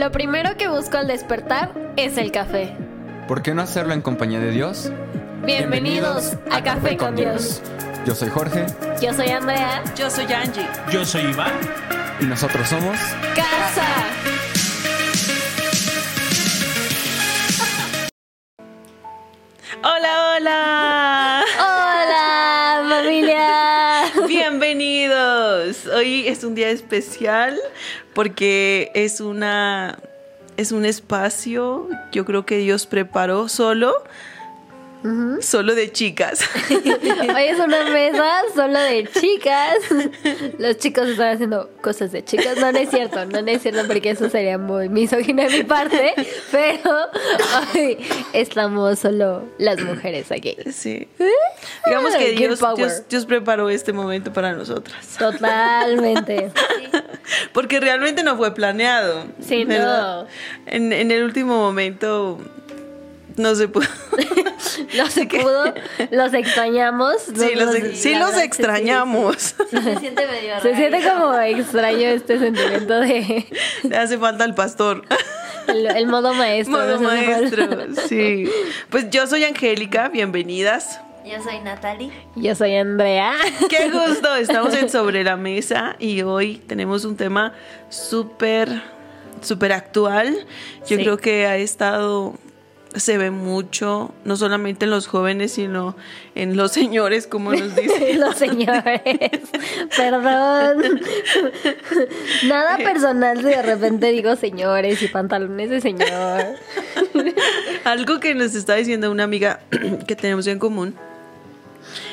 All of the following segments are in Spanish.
Lo primero que busco al despertar es el café. ¿Por qué no hacerlo en compañía de Dios? Bienvenidos, a, Café con Dios. Yo soy Jorge Yo soy Andrea. Yo soy Angie. Yo soy Iván. y nosotros somos... Casa. Hoy es un día especial porque es una es un espacio, yo creo que Dios preparó solo solo de chicas. Hoy es una mesa solo de chicas. Los chicos están haciendo cosas de chicas. No, no es cierto, no, no es cierto porque eso sería muy misógino de mi parte. Pero hoy estamos solo las mujeres aquí. Sí. Digamos que Dios, power. Dios, Dios preparó este momento para nosotras. Totalmente. Porque realmente no fue planeado. Sí, ¿verdad? no. En, en el último momento no se pudo. No se pudo, los extrañamos. Sí, los, Los- sí los extrañamos. Se siente medio Se raro. siente como extraño este sentimiento de Le hace falta el pastor. el, el modo maestro. Modo maestro. Sí. Pues yo soy Angélica, bienvenidas. Yo soy Natalie. Yo soy Andrea. Qué gusto. Estamos en Sobre la Mesa y hoy tenemos un tema súper, súper actual. Yo Sí. creo que ha estado, se ve mucho, no solamente en los jóvenes, sino en los señores, como nos dicen. Los señores. Perdón. Nada personal si de repente digo señores y pantalones de señor. Algo que nos está diciendo una amiga que tenemos en común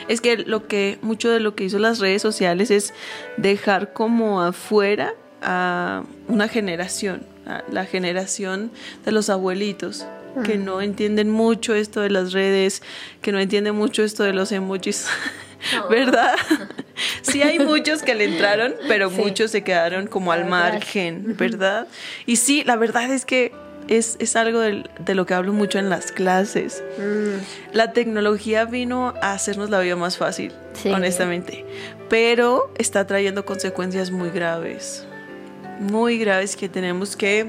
es que lo que mucho de lo que hizo las redes sociales es dejar como afuera a una generación, a la generación de los abuelitos que no entienden mucho esto de las redes, que no entienden mucho esto de los emojis. ¿Verdad? Sí hay muchos que le entraron, pero Sí. muchos se quedaron como al margen, ¿verdad? Y sí, la verdad es que es, es algo de, lo que hablo mucho en las clases. La tecnología vino a hacernos la vida más fácil, Sí. honestamente, pero está trayendo consecuencias muy graves, muy graves que tenemos que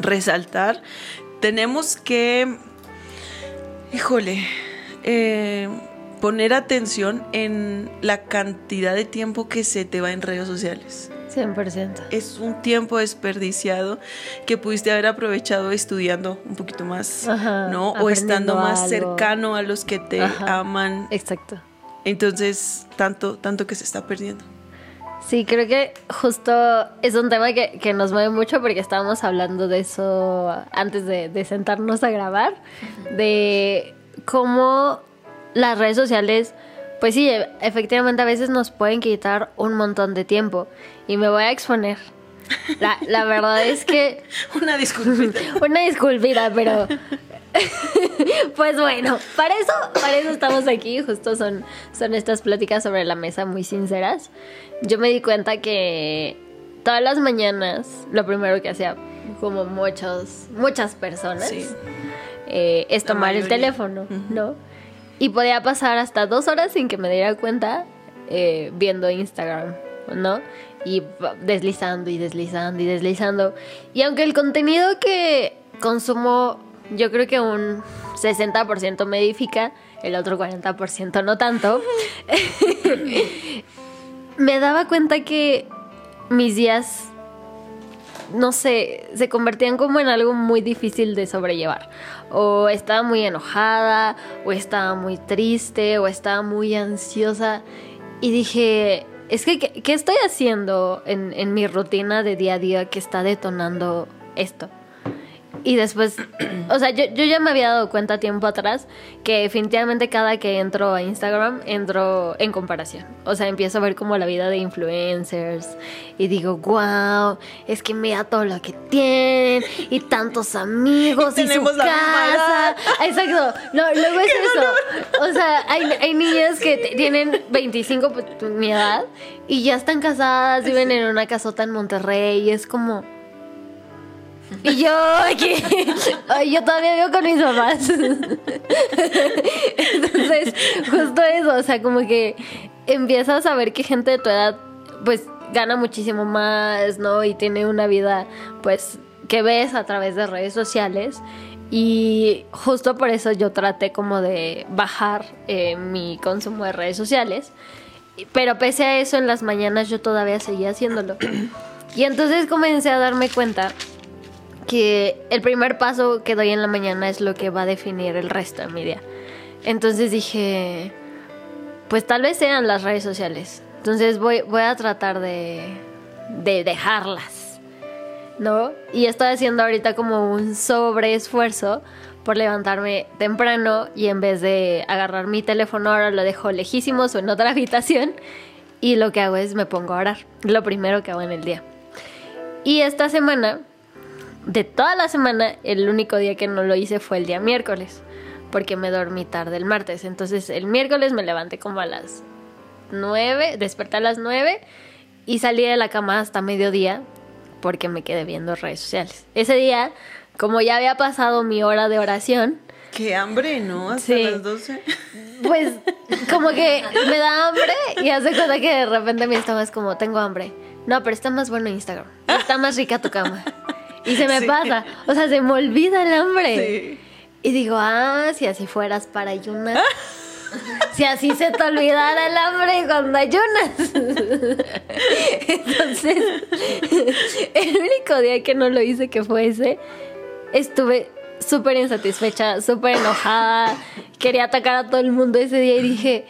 resaltar. Tenemos que, híjole, eh, poner atención en la cantidad de tiempo que se te va en redes sociales. 100%. Es un tiempo desperdiciado que pudiste haber aprovechado estudiando un poquito más, Ajá, ¿no? O estando más algo. cercano a los que te Ajá. aman. Exacto. Entonces, tanto, tanto que se está perdiendo. Sí, creo que justo es un tema que, que nos mueve mucho porque estábamos hablando de eso antes de, de sentarnos a grabar, de cómo las redes sociales, pues sí, e- efectivamente a veces nos pueden quitar un montón de tiempo. Y me voy a exponer. La, la verdad es que Una disculpita. una disculpita, pero pues bueno, para eso, para eso estamos aquí, justo son, son estas pláticas sobre la mesa muy sinceras. Yo me di cuenta que todas las mañanas lo primero que hacía, como muchos, muchas personas, Sí. eh, es tomar el teléfono, ¿no? Y podía pasar hasta dos horas sin que me diera cuenta eh, viendo Instagram, ¿no? Y deslizando y deslizando y deslizando. Y aunque el contenido que consumo, yo creo que un 60% me edifica, el otro 40% no tanto, me daba cuenta que mis días no sé, se convertían como en algo muy difícil de sobrellevar. O estaba muy enojada, o estaba muy triste, o estaba muy ansiosa. Y dije, es que, ¿qué, estoy haciendo en, en mi rutina de día a día que está detonando esto? Y después, o sea, yo, yo ya me había dado cuenta tiempo atrás que definitivamente cada que entro a Instagram entro en comparación. O sea, empiezo a ver como la vida de influencers y digo, wow, es que mira todo lo que tienen y tantos amigos y, su la misma casa. Exacto, no, luego es eso. O sea, hay, hay niñas que tienen 25 pues, mi edad y ya están casadas, viven en una casota en Monterrey y es como... Y yo aquí, yo todavía vivo con mis papás. Entonces, justo eso, o sea, como que empiezas a ver que gente de tu edad, pues, gana muchísimo más, ¿no? Y tiene una vida, pues, que ves a través de redes sociales y justo por eso yo traté como de bajar eh, mi consumo de redes sociales. Pero pese a eso, en las mañanas yo todavía seguía haciéndolo. Y entonces comencé a darme cuenta que el primer paso que doy en la mañana es lo que va a definir el resto de mi día. Entonces dije, pues tal vez sean las redes sociales. Entonces voy, a tratar de, de dejarlas, ¿no? Y estoy haciendo ahorita como un sobreesfuerzo por levantarme temprano y en vez de agarrar mi teléfono ahora lo dejo lejísimos o en otra habitación y lo que hago es me pongo a orar, lo primero que hago en el día. Y esta semana, de toda la semana, el único día que no lo hice fue el día miércoles, porque me dormí tarde el martes. Entonces el miércoles me levanté como a las 9, desperté a las 9 y salí de la cama hasta mediodía porque me quedé viendo redes sociales. Ese día, como ya había pasado mi hora de oración, Qué hambre, ¿no? Hasta Sí. las 12. pues como que me da hambre y hace cuenta que de repente mi estómago es como, tengo hambre. No, pero está más bueno Instagram. Está más rica tu cama. Y se me Sí. pasa. O sea, se me olvida el hambre. Sí. Y digo, ah, si así fueras para ayunar. Si así se te olvidara el hambre cuando ayunas. Entonces, el único día que no lo hice, que fue ese, estuve súper insatisfecha, súper enojada. Quería atacar a todo el mundo ese día y dije,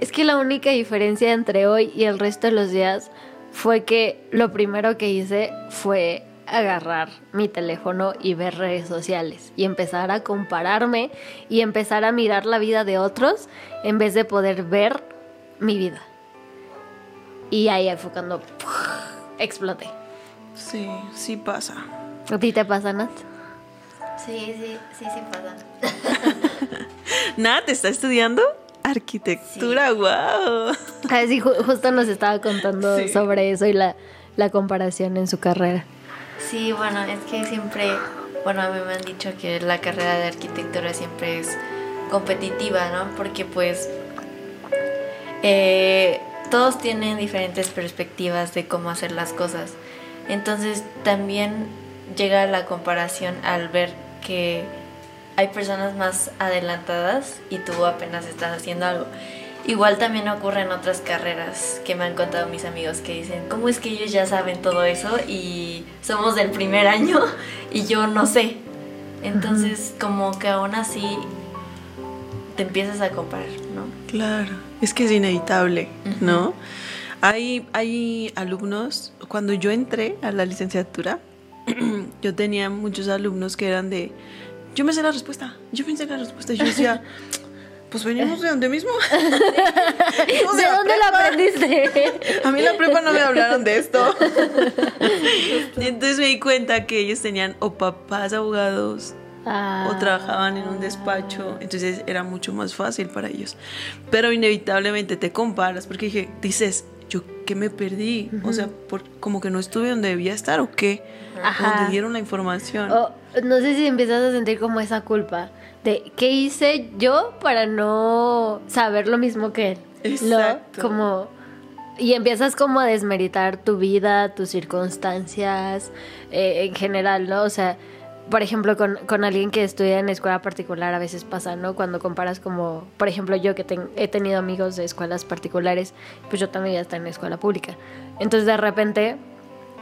es que la única diferencia entre hoy y el resto de los días fue que lo primero que hice fue agarrar mi teléfono y ver redes sociales y empezar a compararme y empezar a mirar la vida de otros en vez de poder ver mi vida. Y ahí fue cuando exploté. Sí, sí pasa. ¿A ti te pasa, Nat? Sí, sí, sí, sí pasa. Nat, ¿está estudiando? Arquitectura, wow. Ah, sí, ju- justo nos estaba contando Sí. sobre eso y la, la comparación en su carrera. Sí, bueno, es que siempre, bueno, a mí me han dicho que la carrera de arquitectura siempre es competitiva, ¿no? Porque pues eh, todos tienen diferentes perspectivas de cómo hacer las cosas. Entonces también llega la comparación al ver que hay personas más adelantadas y tú apenas estás haciendo algo. Igual también ocurre en otras carreras que me han contado mis amigos que dicen, ¿cómo es que ellos ya saben todo eso y somos del primer año y yo no sé? Entonces como que aún así te empiezas a comparar, ¿no? Claro, es que es inevitable, ¿no? Hay, hay alumnos, cuando yo entré a la licenciatura, yo tenía muchos alumnos que eran de, yo me sé la respuesta, yo me sé la respuesta. Yo decía, pues venimos de donde mismo. ¿De la dónde prepa. aprendiste? A mí en la prepa no me hablaron de esto. Entonces me di cuenta que ellos tenían o papás abogados Ah. o trabajaban en un despacho, entonces era mucho más fácil para ellos. Pero inevitablemente te comparas porque dije, dices, yo qué me perdí, o sea, por, como que no estuve donde debía estar o qué, Ajá. donde dieron la información. O, no sé si empiezas a sentir como esa culpa de qué hice yo para no saber lo mismo que él. ¿no? Exacto. Como y empiezas como a desmeritar tu vida, tus circunstancias eh, en general, ¿no? O sea, por ejemplo, con, con alguien que estudia en escuela particular a veces pasa, ¿no? Cuando comparas como, por ejemplo, yo que ten- he tenido amigos de escuelas particulares, pues yo también ya estoy en escuela pública. Entonces de repente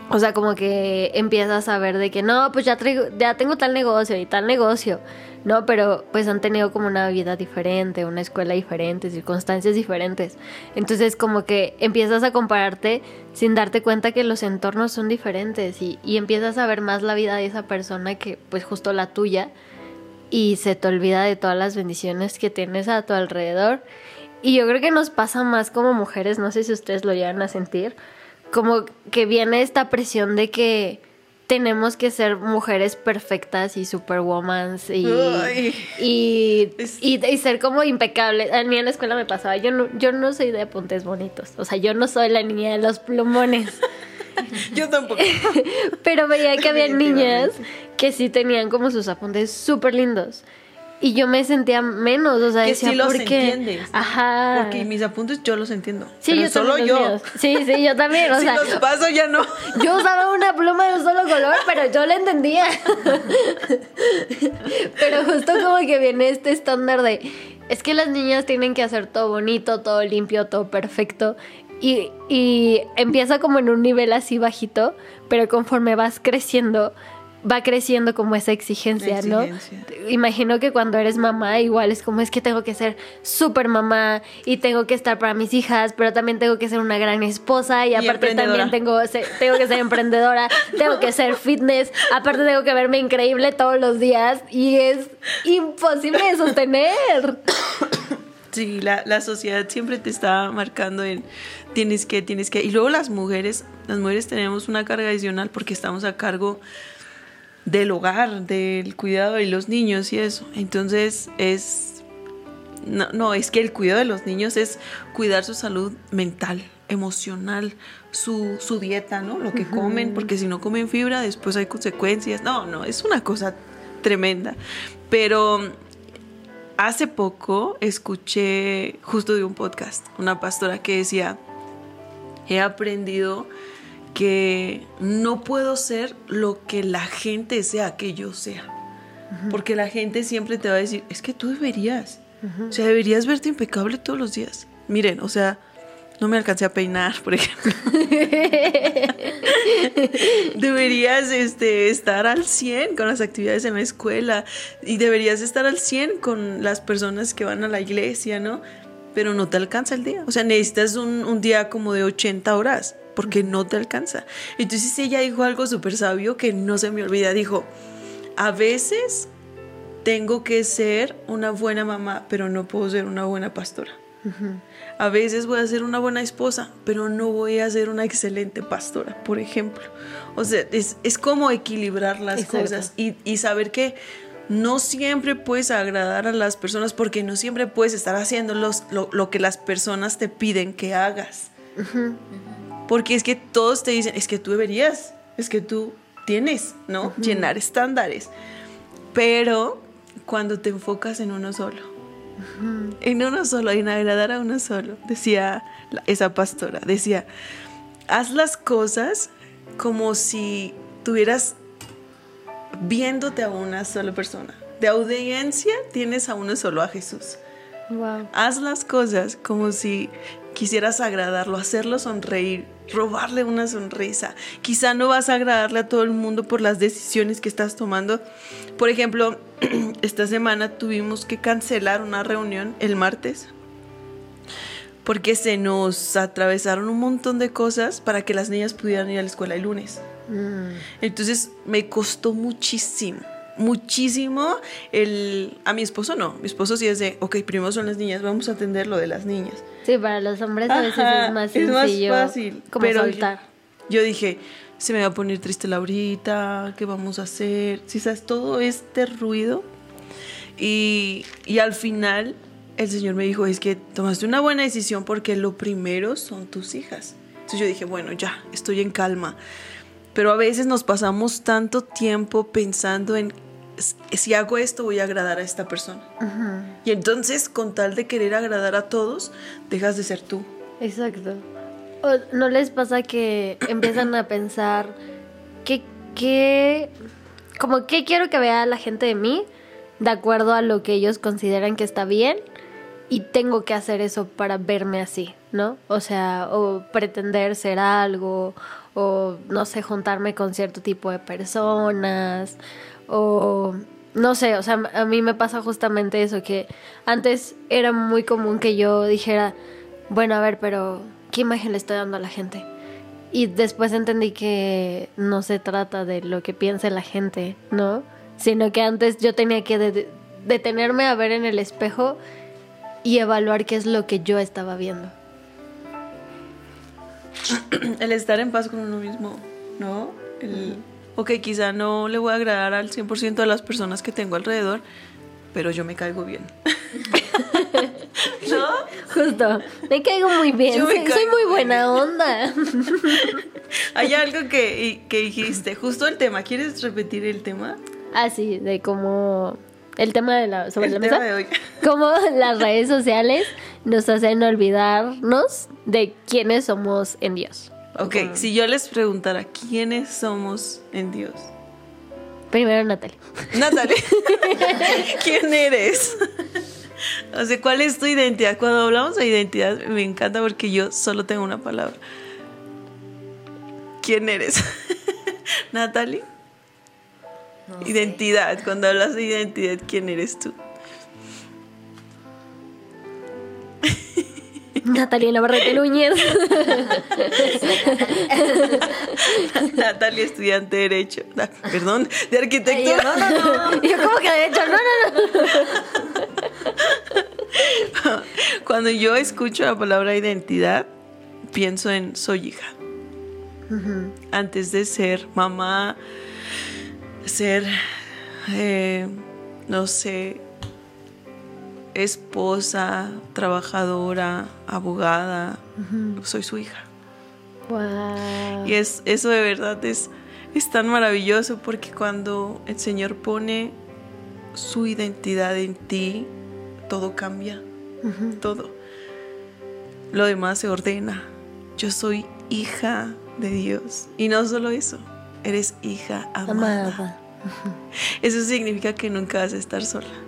o sea, como que empiezas a ver de que no, pues ya, traigo, ya tengo tal negocio y tal negocio, ¿no? Pero pues han tenido como una vida diferente, una escuela diferente, circunstancias diferentes. Entonces como que empiezas a compararte sin darte cuenta que los entornos son diferentes y, y empiezas a ver más la vida de esa persona que pues justo la tuya y se te olvida de todas las bendiciones que tienes a tu alrededor. Y yo creo que nos pasa más como mujeres, no sé si ustedes lo llegan a sentir, como que viene esta presión de que tenemos que ser mujeres perfectas y superwomans y, y, y, y ser como impecables. A mí en la escuela me pasaba, yo no, yo no soy de apuntes bonitos, o sea, yo no soy la niña de los plumones. Yo tampoco. Pero veía que había niñas que sí tenían como sus apuntes súper lindos. Y yo me sentía menos, o sea, Que decía, sí los ¿por qué? entiendes. Ajá. Porque mis apuntes yo los entiendo. Sí, pero yo solo yo. míos. Sí, sí, yo también, o si sea, los paso ya no. yo usaba una pluma de un solo color, pero yo la entendía. pero justo como que viene este estándar de, es que las niñas tienen que hacer todo bonito, todo limpio, todo perfecto. Y, y empieza como en un nivel así bajito, pero conforme vas creciendo, va creciendo como esa exigencia, La ¿no? exigencia. Imagino que cuando eres mamá, igual es como es que tengo que ser súper mamá y tengo que estar para mis hijas, pero también tengo que ser una gran esposa y, aparte también tengo, tengo que ser emprendedora, tengo que ser fitness, aparte tengo que verme increíble todos los días y es imposible de sostener. Sí, la, la sociedad siempre te está marcando en tienes que, tienes que. Y luego las mujeres, las mujeres tenemos una carga adicional porque estamos a cargo del hogar, del cuidado de los niños y eso. Entonces es. No, no, es que el cuidado de los niños es cuidar su salud mental, emocional, su, su dieta, ¿no? Lo que comen, porque si no comen fibra, después hay consecuencias. No, no, es una cosa tremenda. Pero Hace poco escuché justo de un podcast una pastora que decía, he aprendido que no puedo ser lo que la gente sea que yo sea. Porque la gente siempre te va a decir, es que tú deberías. O sea, deberías verte impecable todos los días. Miren, o sea, no me alcancé a peinar, por ejemplo. deberías este, estar al 100 con las actividades en la escuela y deberías estar al 100 con las personas que van a la iglesia, ¿no? Pero no te alcanza el día. O sea, necesitas un, un día como de 80 horas porque no te alcanza. Entonces ella dijo algo súper sabio que no se me olvida. Dijo, a veces tengo que ser una buena mamá, pero no puedo ser una buena pastora. A veces voy a ser una buena esposa, pero no voy a ser una excelente pastora, por ejemplo. O sea, es, es como equilibrar las Exacto. cosas y, y saber que no siempre puedes agradar a las personas porque no siempre puedes estar haciendo los- lo, lo que las personas te piden que hagas. Porque es que todos te dicen, es que tú deberías, es que tú tienes, ¿no? Llenar estándares. Pero cuando te enfocas en uno solo, en uno solo, en agradar a uno solo, decía esa pastora, decía, haz las cosas como si tuvieras viéndote a una sola persona. De audiencia tienes a uno solo, a Jesús. Wow. Haz las cosas como si quisieras agradarlo, hacerlo sonreír, robarle una sonrisa. Quizá no vas a agradarle a todo el mundo por las decisiones que estás tomando. Por ejemplo, esta semana tuvimos que cancelar una reunión el martes porque se nos atravesaron un montón de cosas para que las niñas pudieran ir a la escuela el lunes. Entonces me costó muchísimo, muchísimo el... A mi esposo no, mi esposo sí es de, ok, primero son las niñas, vamos a atender lo de las niñas. Sí, para los hombres a veces Ajá, es más es más sencillo fácil, como pero soltar. Yo dije, se me va a poner triste Laurita, ¿qué vamos a hacer? Si sabes, todo este ruido. Y, y al final el Señor me dijo, es que tomaste una buena decisión porque lo primero son tus hijas. Entonces yo dije, bueno, ya, estoy en calma. Pero a veces nos pasamos tanto tiempo pensando en, "S- si hago esto voy a agradar a esta persona. Y entonces, con tal de querer agradar a todos, dejas de ser tú. Exacto. ¿O ¿No les pasa que empiezan a pensar que, que, como qué quiero que vea la gente de mí de acuerdo a lo que ellos consideran que está bien y tengo que hacer eso para verme así, ¿no? O sea, o pretender ser algo, o no sé, juntarme con cierto tipo de personas, o no sé, o sea, a mí me pasa justamente eso, que antes era muy común que yo dijera, bueno, a ver, pero ¿qué imagen le estoy dando a la gente? Y después entendí que no se trata de lo que piense la gente, ¿no? Sino que antes yo tenía que de- detenerme a ver en el espejo y evaluar qué es lo que yo estaba viendo. el estar en paz con uno mismo, ¿no? El, ok, quizá no le voy a agradar al 100% de las personas que tengo alrededor, pero yo me caigo bien. ¿No? Justo, me caigo muy bien, Yo me soy, muy buena onda. Hay algo que, que dijiste, justo el tema, ¿quieres repetir el tema? Ah, sí, de cómo, el tema de la, sobre El la tema mesa. de hoy. Cómo las redes sociales nos hacen olvidarnos de quiénes somos en Dios. Ok, si yo les preguntara quiénes somos en Dios. Primero Natalie. Natalie, ¿quién eres? O sea, ¿cuál es tu identidad? Cuando hablamos de identidad me encanta porque yo solo tengo una palabra. ¿Quién eres? Natalie. No sé. Identidad. Cuando hablas de identidad, ¿quién eres tú? Natalie Navarrete Núñez. Natalie, estudiante de Derecho. Perdón, de Arquitectura. yo, no, no, no. Yo como que de hecho, no, no, no. Cuando yo escucho la palabra identidad, pienso en soy hija. Antes de ser mamá, ser, eh, no sé, esposa, trabajadora, abogada, soy su hija. Wow. Y es, eso de verdad es, es tan maravilloso porque cuando el Señor pone su identidad en ti, todo cambia, todo. Lo demás se ordena. Yo soy hija de Dios. Y no solo eso, eres hija amada. Amada. Eso significa que nunca vas a estar sola.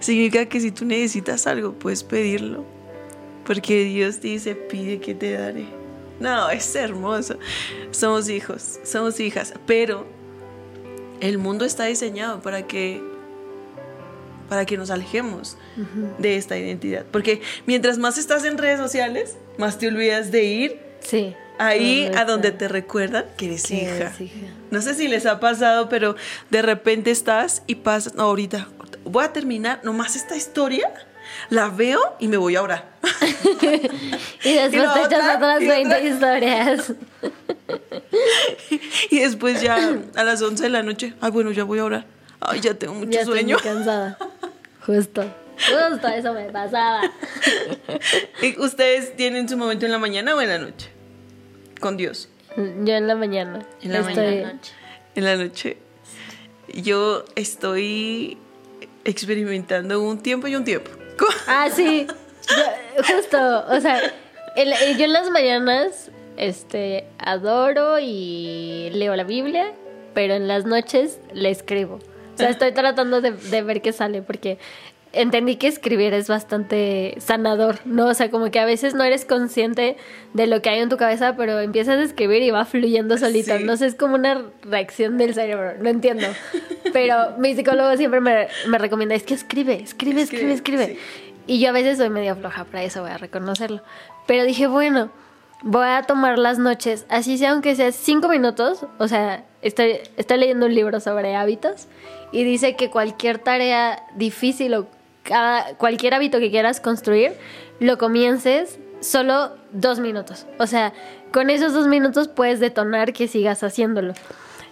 Significa que si tú necesitas algo, puedes pedirlo. Porque Dios dice, pide que te daré. No, es hermoso. Somos hijos, somos hijas, pero el mundo está diseñado para que para que nos alejemos de esta identidad. Porque mientras más estás en redes sociales, más te olvidas de ir Sí. ahí a donde te recuerdan que eres hija. eres hija. No sé si les ha pasado, pero de repente estás y pasas, no, ahorita voy a terminar nomás esta historia, la veo y me voy a orar. Y después la te echas otra, otras y 20 otra. historias. y después ya a las 11 de la noche, ay, bueno, ya voy a orar. Ay, ya tengo mucho ya estoy sueño. muy cansada. Justo. Justo eso me pasaba. ¿Y ¿Ustedes tienen su momento en la mañana o en la noche? Con Dios. Yo en la mañana. En la estoy- mañana. En la noche. Yo estoy experimentando un tiempo y un tiempo. Ah, sí. Yo- justo. O sea, el- el- yo en las mañanas este, adoro y leo la Biblia, pero en las noches le escribo. O sea, estoy tratando de, de ver qué sale, porque entendí que escribir es bastante sanador, ¿no? O sea, como que a veces no eres consciente de lo que hay en tu cabeza, pero empiezas a escribir y va fluyendo solito. Sí. No sé, es como una reacción del cerebro, no entiendo. Pero mi psicólogo siempre me, me recomienda, es que escribe, escribe, escribe, Escribe, escribe. Y yo a veces soy medio floja para eso, voy a reconocerlo. Pero dije, bueno, voy a tomar las noches, así sea aunque sea cinco minutos. O sea, estoy, estoy leyendo un libro sobre hábitos y dice que cualquier tarea difícil o cada, cualquier hábito que quieras construir, lo comiences solo dos minutos. O sea, con esos dos minutos puedes detonar que sigas haciéndolo.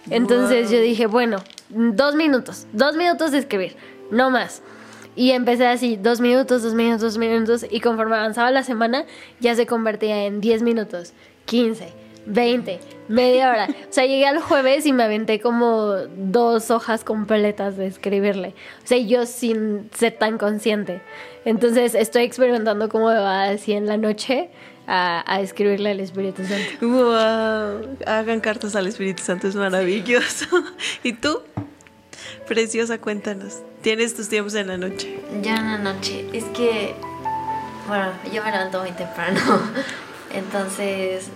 Entonces Wow. yo dije, bueno, dos minutos, dos minutos de escribir, no más. Y empecé así, dos minutos, dos minutos, dos minutos, y conforme avanzaba la semana, ya se convertía en 10 minutos, 15, 20, media hora. O sea, llegué al jueves y me aventé como dos hojas completas de escribirle. O sea, yo sin ser tan consciente. Entonces estoy experimentando cómo me va así en la noche a, a escribirle al Espíritu Santo. ¡Wow! Hagan cartas al Espíritu Santo, es maravilloso. ¿Y tú? Preciosa, cuéntanos. ¿Tienes tus tiempos en la noche? Yo en la noche, es que, bueno, yo me levanto muy temprano, entonces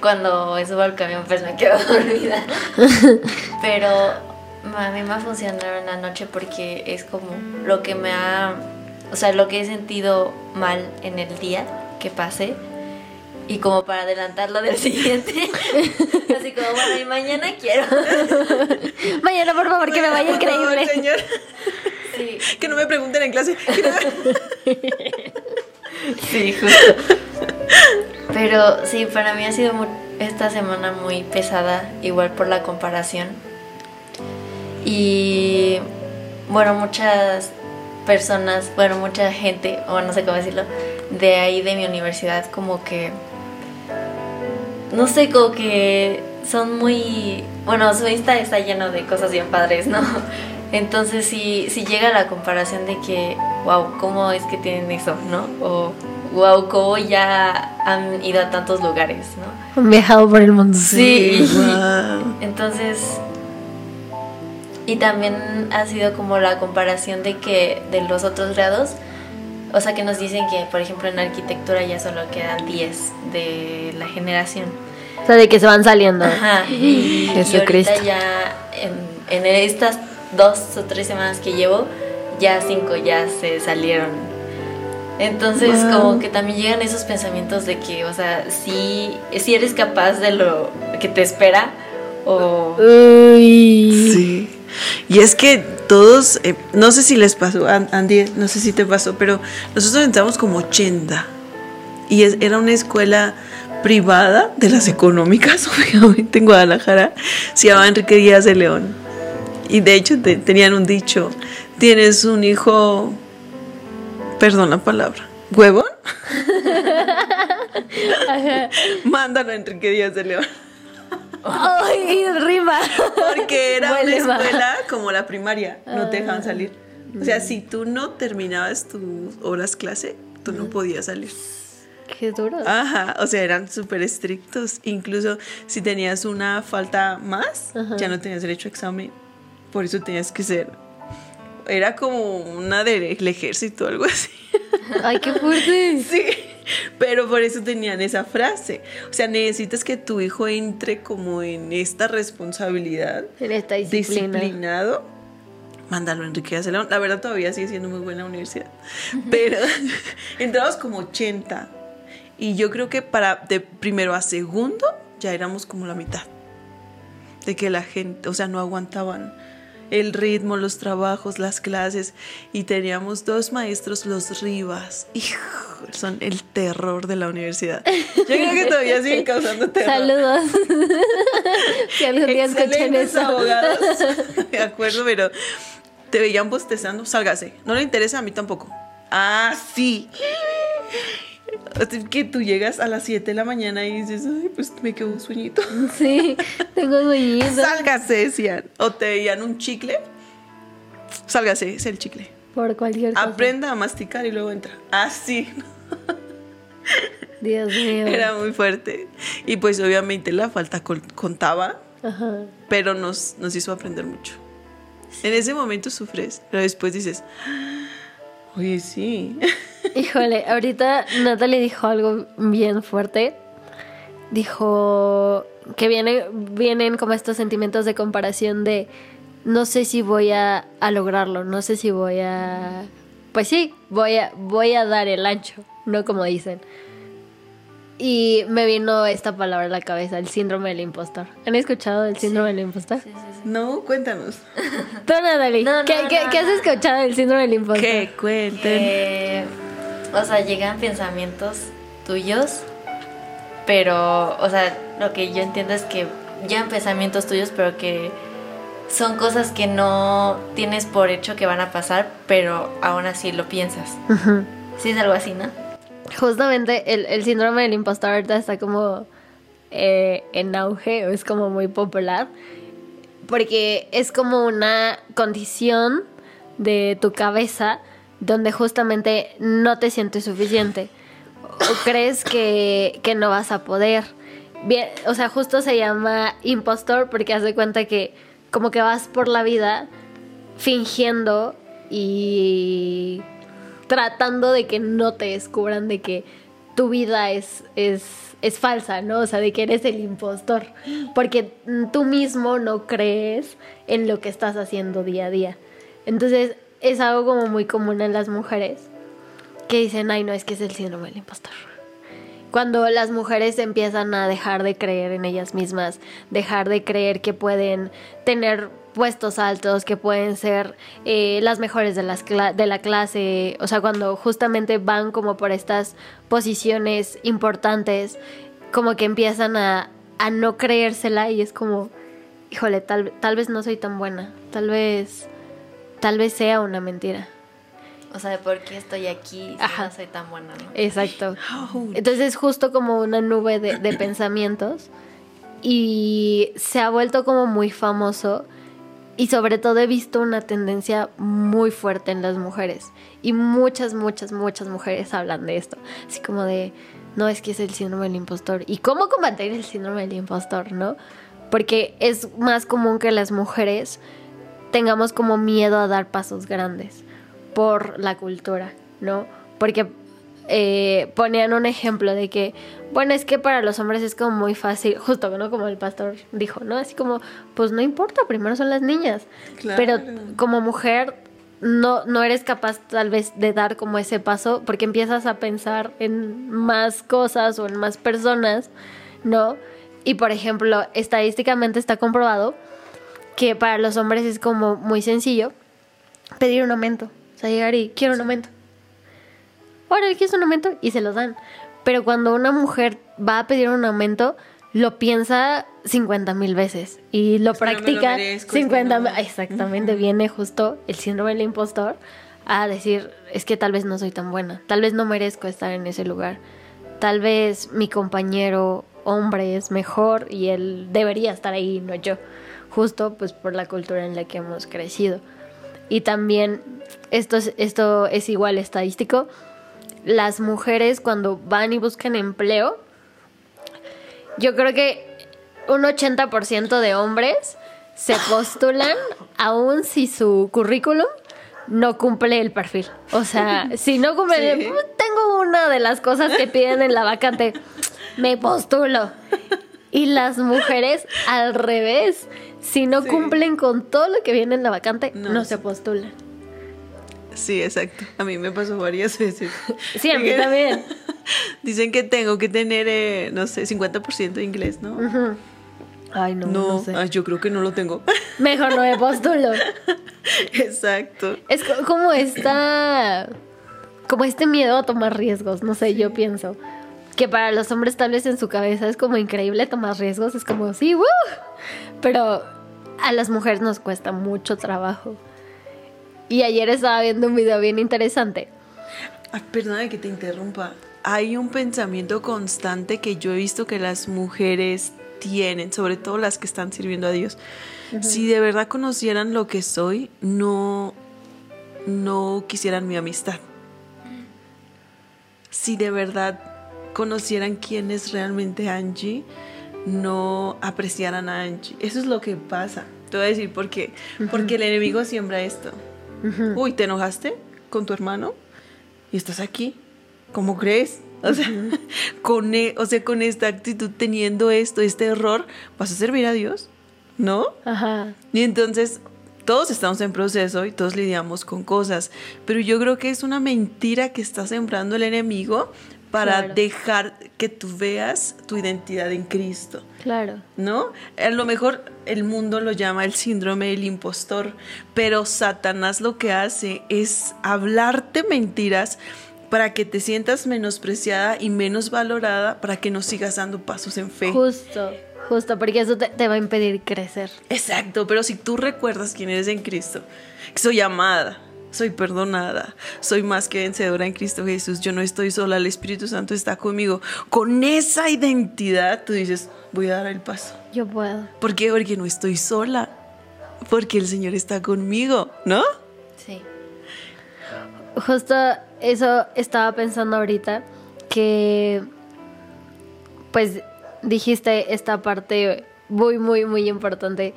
cuando subo al camión pues me quedo dormida, pero a mí me ha funcionado en la noche porque es como lo que me ha, o sea, lo que he sentido mal en el día que pasé y como para adelantarlo del siguiente, así como, bueno, y mañana quiero. Mañana, por favor, que me vaya favor, increíble. señor. Sí, Que no me pregunten en clase. Sí, justo. Pero sí, para mí ha sido esta semana muy pesada, igual por la comparación. Y bueno, muchas personas, bueno, mucha gente, o no sé cómo decirlo, de ahí de mi universidad, como que, no sé, como que son muy, bueno, su Insta está lleno de cosas bien padres, ¿no? Entonces si, si llega la comparación de que, wow, ¿cómo es que tienen eso, no? Wow, ¿cómo ya han ido a tantos lugares, no? Han viajado por el mundo. Sí. Wow. Entonces, y también ha sido como la comparación de que de los otros grados, o sea que nos dicen que, por ejemplo, en arquitectura ya solo quedan 10 de la generación. O sea, de que se van saliendo. Ajá. Y, y Jesucristo. ahorita ya en, en estas dos o tres semanas que llevo, ya cinco ya se salieron. Entonces, Wow. como que también llegan esos pensamientos de que, o sea, si, si eres capaz de lo que te espera o... Uy. Sí. Y es que todos, eh, no sé si les pasó, An- Andy, no sé si te pasó, pero nosotros entramos como 80. Y es- era una escuela privada de las económicas, obviamente, en Guadalajara. Se llamaba Enrique Díaz de León. Y de hecho te- tenían un dicho, tienes un hijo, perdón la palabra, huevón. Mándalo a Enrique Díaz de León. Ay, rima. Porque era una escuela como la primaria, no te dejaban salir. O sea, si tú no terminabas tus horas clase, tú no podías salir. Qué duro. Ajá, o sea, eran súper estrictos. Incluso si tenías una falta más, ya no tenías derecho a examen. Por eso tenías que ser. Era como una del ejército o algo así. Ay, qué fuerte. Sí, pero por eso tenían esa frase. O sea, necesitas que tu hijo entre como en esta responsabilidad En esta disciplina. disciplinado, mándalo a Enrique de León. La verdad todavía sigue siendo muy buena universidad. Pero entramos como 80. Y yo creo que para de primero a segundo ya éramos como la mitad. De que la gente, o sea, no aguantaban el ritmo, los trabajos, las clases. Y teníamos dos maestros, los Rivas. Hijo, son el terror de la universidad. Yo creo que todavía siguen causando terror. Saludos. si algún día escuchan Excelentes eso. abogados. De acuerdo, pero te veían bostezando, sálgase. No le interesa a mí tampoco. Ah, sí. Así Que tú llegas a las 7 de la mañana y dices, ay, pues me quedó un sueñito. Sí, tengo sueñito. Sálgase, decían. O te veían un chicle. Sálgase, es el chicle. Por cualquier cosa. Aprenda a masticar y luego entra. Ah, sí. Dios mío. Era muy fuerte. Y pues obviamente la falta contaba. Ajá. pero nos, nos hizo aprender mucho. En ese momento sufres, pero después dices, "Ah, oye, sí. Híjole, ahorita Natalie dijo algo bien fuerte. Dijo que viene, vienen como estos sentimientos de comparación de no sé si voy a, a lograrlo, no sé si voy a... Pues sí, voy a, voy a dar el ancho, no como dicen. Y me vino esta palabra a la cabeza, el síndrome del impostor. ¿Han escuchado del síndrome del impostor? Sí, sí, sí. No, cuéntanos. Tú, Natalie, No, no, ¿qué, qué- no, qué has escuchado del síndrome del impostor? ¿Qué? Cuenten. Eh, o sea, llegan pensamientos tuyos, pero, o sea, lo que yo entiendo es que llegan pensamientos tuyos, pero que son cosas que no tienes por hecho que van a pasar, pero aún así lo piensas. Sí, es algo así, ¿no? Justamente el, el síndrome del impostor ahorita está como eh, en auge, o es como muy popular, porque es como una condición de tu cabeza donde justamente no te sientes suficiente o crees que, que no vas a poder. Bien, o sea, justo se llama impostor porque haz de cuenta que como que vas por la vida fingiendo y tratando de que no te descubran de que tu vida es, es, es falsa, ¿no? O sea, de que eres el impostor. Porque tú mismo no crees en lo que estás haciendo día a día. Entonces, es algo como muy común en las mujeres que dicen, ay, no, es que es el síndrome del impostor. Cuando las mujeres empiezan a dejar de creer en ellas mismas, dejar de creer que pueden tener puestos altos, que pueden ser eh, las mejores de, de la clase, o sea, cuando justamente van como por estas posiciones importantes, como que empiezan a, a no creérsela y es como, híjole, tal, tal vez no soy tan buena, tal vez, tal vez sea una mentira. O sea, ¿por qué estoy aquí si Ajá. no soy tan buena, no? Exacto. Ouch. Entonces es justo como una nube de, de pensamientos y se ha vuelto como muy famoso Y sobre todo he visto una tendencia muy fuerte en las mujeres. Y muchas, muchas, muchas mujeres hablan de esto. Así como de, no, es que es el síndrome del impostor. ¿Y cómo combatir el síndrome del impostor, no? Porque es más común que las mujeres tengamos como miedo a dar pasos grandes por la cultura, ¿no? Porque eh, ponían un ejemplo de que, bueno, es que para los hombres es como muy fácil, justo, ¿no? Como el pastor dijo, ¿no? Así como, pues no importa, primero son las niñas. Claro. Pero como mujer no, no eres capaz tal vez de dar como ese paso porque empiezas a pensar en más cosas o en más personas, ¿no? Y por ejemplo, estadísticamente está comprobado que para los hombres es como muy sencillo pedir un aumento. O sea, llegar y quiero un aumento. Ahora, ¿quieres un aumento? Y se los dan. Pero cuando una mujer va a pedir un aumento, lo piensa 50 mil veces y lo Es no lo practica merezco, es que 50 no. Exactamente, viene justo el síndrome del impostor a decir, es que tal vez no soy tan buena, tal vez no merezco estar en ese lugar, tal vez mi compañero hombre es mejor y él debería estar ahí, no yo, justo pues por la cultura en la que hemos crecido. Y también esto es, esto es igual estadístico, las mujeres cuando van y buscan empleo, yo creo que un 80% de hombres se postulan aun si su currículum no cumple el perfil. O sea, si no cumple, Sí. "Pues, tengo una de las cosas que piden en la vacante, me postulo. Y las mujeres al revés, si no Sí. cumplen con todo lo que viene en la vacante, no, No, se postulan. Sí, exacto. A mí me pasó varias veces. Sí, a mí también. Dicen que tengo que tener, eh, no sé, 50% de inglés, ¿no? Ay, no, no, No, sé. ay, yo creo que no lo tengo. Mejor no me postulo. Exacto. Es co- como esta. Como este miedo a tomar riesgos, no sé, yo pienso. Que para los hombres tal vez en su cabeza es como increíble tomar riesgos, es como, sí, ¡woo! Pero a las mujeres nos cuesta mucho trabajo. Y ayer estaba viendo un video bien interesante. Ay, perdona que te interrumpa. Hay un pensamiento constante que yo he visto que las mujeres tienen, sobre todo las que están sirviendo a Dios. Si de verdad conocieran lo que soy, no, no quisieran mi amistad. Si de verdad conocieran quién es realmente Angie, no apreciaran a Angie. Eso es lo que pasa. Te voy a decir por qué. Porque el enemigo siembra esto. Uy, ¿te enojaste con tu hermano? Y estás aquí. ¿Cómo crees? O sea, con, e- o sea, con esta actitud, teniendo esto, este error, ¿vas a servir a Dios? ¿No? Ajá. Y entonces, todos estamos en proceso y todos lidiamos con cosas, pero yo creo que es una mentira que está sembrando el enemigo para Claro. dejar que tú veas tu identidad en Cristo. Claro. ¿no? A lo mejor el mundo lo llama el síndrome del impostor, pero Satanás lo que hace es hablarte mentiras para que te sientas menospreciada y menos valorada para que no sigas dando pasos en fe. Justo, justo, porque eso te, te va a impedir crecer. Exacto, pero si tú recuerdas quién eres en Cristo, que soy amada, soy perdonada, soy más que vencedora en Cristo Jesús, yo no estoy sola, el Espíritu Santo está conmigo. Con esa identidad tú dices, voy a dar el paso. Yo puedo. ¿Por qué? Porque no estoy sola. Porque el Señor está conmigo, ¿no? Sí. Justo eso estaba pensando ahorita, que pues dijiste esta parte muy, muy, muy importante,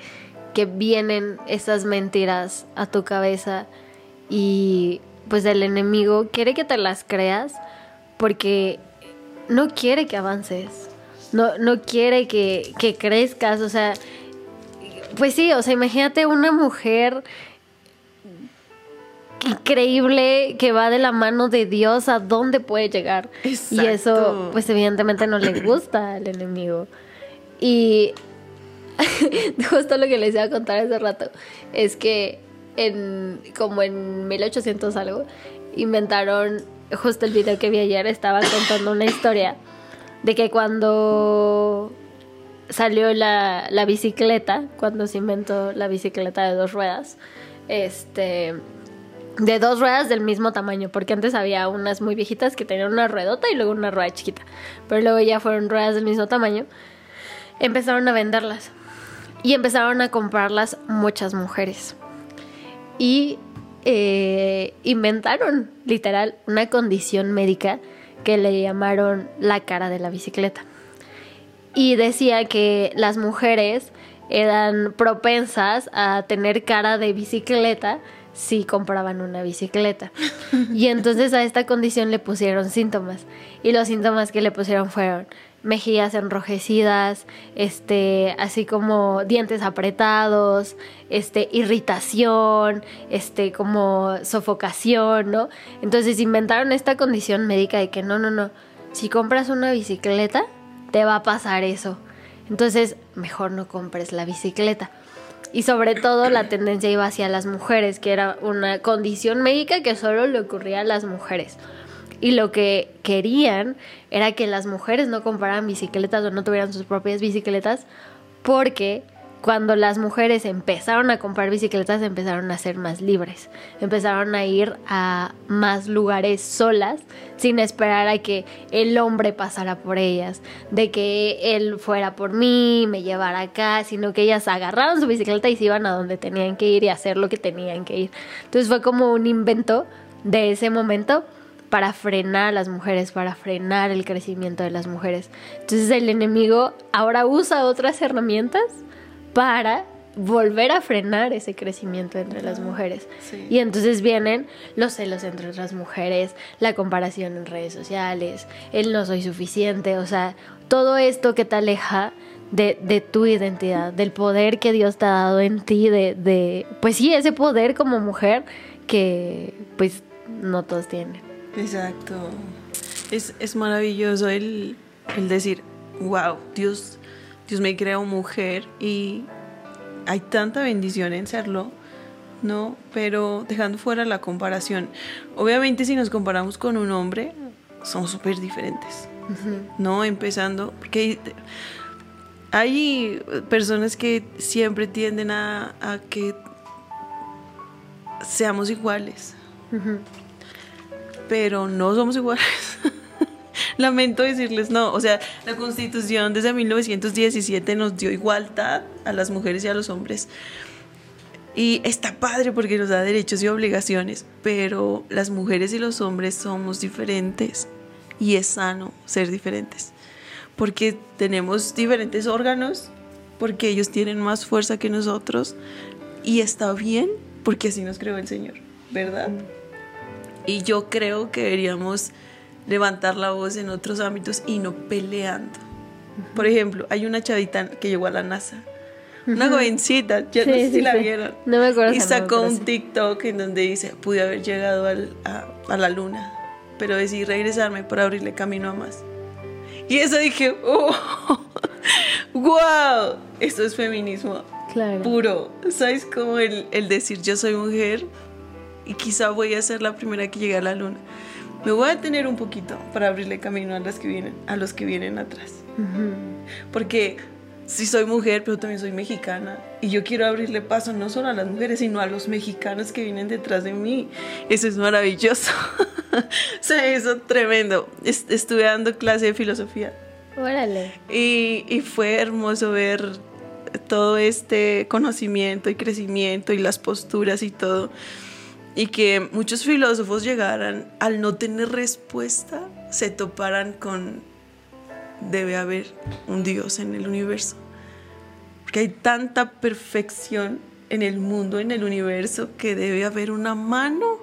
que vienen esas mentiras a tu cabeza y pues el enemigo quiere que te las creas porque no quiere que avances, no, no quiere que, que crezcas, o sea, pues sí, o sea, imagínate una mujer increíble que va de la mano de Dios a dónde puede llegar. Y eso, pues evidentemente no le gusta al enemigo. Y justo lo que les iba a contar hace rato es que como en 1800 algo inventaron justo el video que vi ayer estaba contando una historia de que cuando salió la, la bicicleta, cuando se inventó la bicicleta de dos ruedas, este de dos ruedas del mismo tamaño, porque antes había unas muy viejitas que tenían una ruedota y luego una rueda chiquita, pero luego ya fueron ruedas del mismo tamaño, empezaron a venderlas. y empezaron a comprarlas muchas mujeres. Y eh, inventaron, literal, una condición médica que le llamaron la cara de la bicicleta. Y decía que las mujeres eran propensas a tener cara de bicicleta si compraban una bicicleta. Y entonces a esta condición le pusieron síntomas. Y los síntomas que le pusieron fueron mejillas enrojecidas, este, así como dientes apretados, este, irritación, este, como sofocación, ¿no? Entonces inventaron esta condición médica de que no, no, no, si compras una bicicleta, te va a pasar eso. Entonces, mejor no compres la bicicleta. Y sobre todo la tendencia iba hacia las mujeres, que era una condición médica que solo le ocurría a las mujeres. Y lo que querían era que las mujeres no compraran bicicletas o no tuvieran sus propias bicicletas porque cuando las mujeres empezaron a comprar bicicletas empezaron a ser más libres, empezaron a ir a más lugares solas sin esperar a que el hombre pasara por ellas, de que él fuera por mí, me llevara acá, sino que ellas agarraron su bicicleta y se iban a donde tenían que ir y hacer lo que tenían que ir. Entonces fue como un invento de ese momento para frenar a las mujeres, para frenar el crecimiento de las mujeres. Entonces el enemigo ahora usa otras herramientas para volver a frenar ese crecimiento entre las mujeres. sí. Y entonces vienen los celos entre otras mujeres, la comparación en redes sociales, el no soy suficiente, o sea, todo esto que te aleja de, de tu identidad, del poder que Dios te ha dado en ti, de, de, pues sí, ese poder como mujer que pues no todos tienen. Exacto. Es, es maravilloso el, el decir, wow, Dios, Dios me creó mujer y hay tanta bendición en serlo, ¿no? Pero dejando fuera la comparación, obviamente si nos comparamos con un hombre, somos súper diferentes, ¿no? Empezando, porque hay, hay personas que siempre tienden a, a que seamos iguales pero no somos iguales. Lamento decirles no. O sea, la constitución desde 1917 nos dio igualdad a las mujeres y a los hombres. Y está padre porque nos da derechos y obligaciones, pero las mujeres y los hombres somos diferentes. Y es sano ser diferentes. Porque tenemos diferentes órganos, porque ellos tienen más fuerza que nosotros. Y está bien, porque así nos creó el Señor, ¿verdad? Y yo creo que deberíamos levantar la voz en otros ámbitos y no peleando. Por ejemplo, hay una chavita que llegó a la NASA. Una jovencita, ya no Sí, sé si sí, la sí. vieron. No me acuerdo Y nombre, sacó un. TikTok en donde dice, pude haber llegado al- a, a la luna, pero decidí regresarme para abrirle camino a más. Y eso dije, oh, wow, esto es feminismo Claro. puro. ¿Sabes? Como el, el decir yo soy mujer y quizá voy a ser la primera que llegue a la luna. Me voy a detener un poquito para abrirle camino a las que vienen, a los que vienen atrás. Porque sí soy mujer, pero también soy mexicana. Y yo quiero abrirle paso no solo a las mujeres, sino a los mexicanos que vienen detrás de mí. Eso es maravilloso. Se hizo tremendo. Es- Estuve dando clase de filosofía Órale. y, y fue hermoso ver todo este conocimiento y crecimiento y las posturas y todo. Y que muchos filósofos llegaran al no tener respuesta, se toparan con debe haber un Dios en el universo. Porque hay tanta perfección en el mundo, en el universo, que debe haber una mano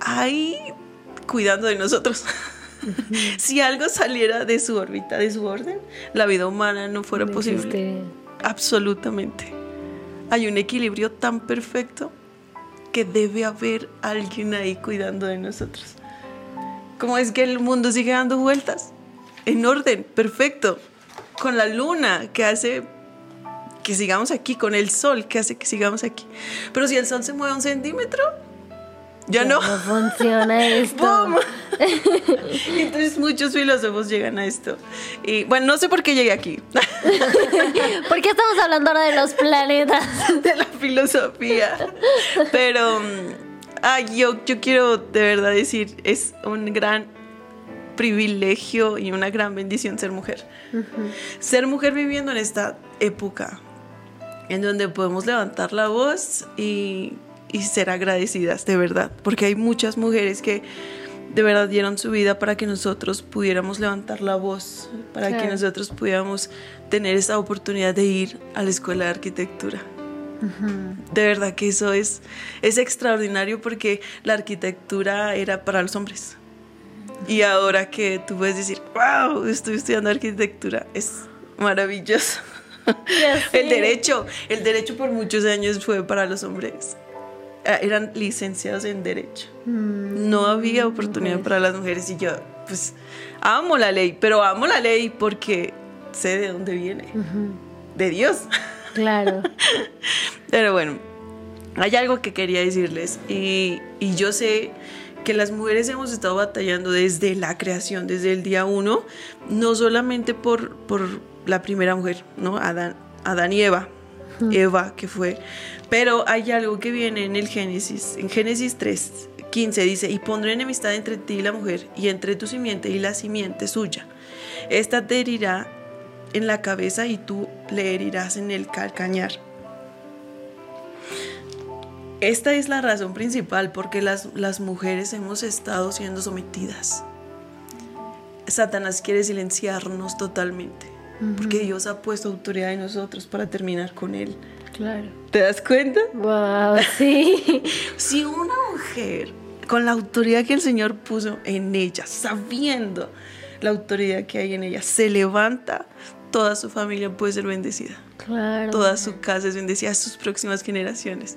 ahí cuidando de nosotros. si algo saliera de su órbita, de su orden, la vida humana no fuera No posible. existe. Absolutamente. Hay un equilibrio tan perfecto que debe haber alguien ahí cuidando de nosotros. ¿Cómo es que el mundo sigue dando vueltas? En orden, perfecto. Con la luna que hace que sigamos aquí, con el sol que hace que sigamos aquí. Pero si el sol se mueve un centímetro, ya no. No funciona esto. ¡Bum! Entonces muchos filósofos llegan a esto. Y bueno, no sé por qué llegué aquí. ¿Por qué estamos hablando ahora de los planetas? de la filosofía. Pero ay, yo, yo quiero de verdad decir, es un gran privilegio y una gran bendición ser mujer. Ser mujer viviendo en esta época en donde podemos levantar la voz y, y ser agradecidas, de verdad, porque hay muchas mujeres que de verdad dieron su vida para que nosotros pudiéramos levantar la voz, para que Claro. nosotros pudiéramos tener esa oportunidad de ir a la escuela de arquitectura. De verdad que eso es, es extraordinario porque la arquitectura era para los hombres. Y ahora que tú puedes decir, wow, estoy estudiando arquitectura, es maravilloso. El derecho, el derecho por muchos años fue para los hombres. Ah, Eran licenciados en derecho. No había oportunidad para las mujeres y yo, pues, amo la ley, pero amo la ley porque sé de dónde viene. De Dios. Claro. Pero bueno, hay algo que quería decirles y, y yo sé que las mujeres hemos estado batallando desde la creación, desde el día uno, no solamente por, por la primera mujer, ¿no? Adán, Adán y Eva, Eva que fue, pero hay algo que viene en el Génesis, en Génesis 3, 15 dice, y pondré enemistad entre ti y la mujer, y entre tu simiente y la simiente suya. Esta te herirá en la cabeza y tú le herirás en el calcañar. Esta es la razón principal porque las, las mujeres hemos estado siendo sometidas. Satanás quiere silenciarnos totalmente porque Dios ha puesto autoridad en nosotros para terminar con él. Claro. ¿Te das cuenta? Wow, sí. Si una mujer con la autoridad que el Señor puso en ella, sabiendo la autoridad que hay en ella, se levanta, toda su familia puede ser bendecida. Claro. Toda su casa es bendecida, sus próximas generaciones.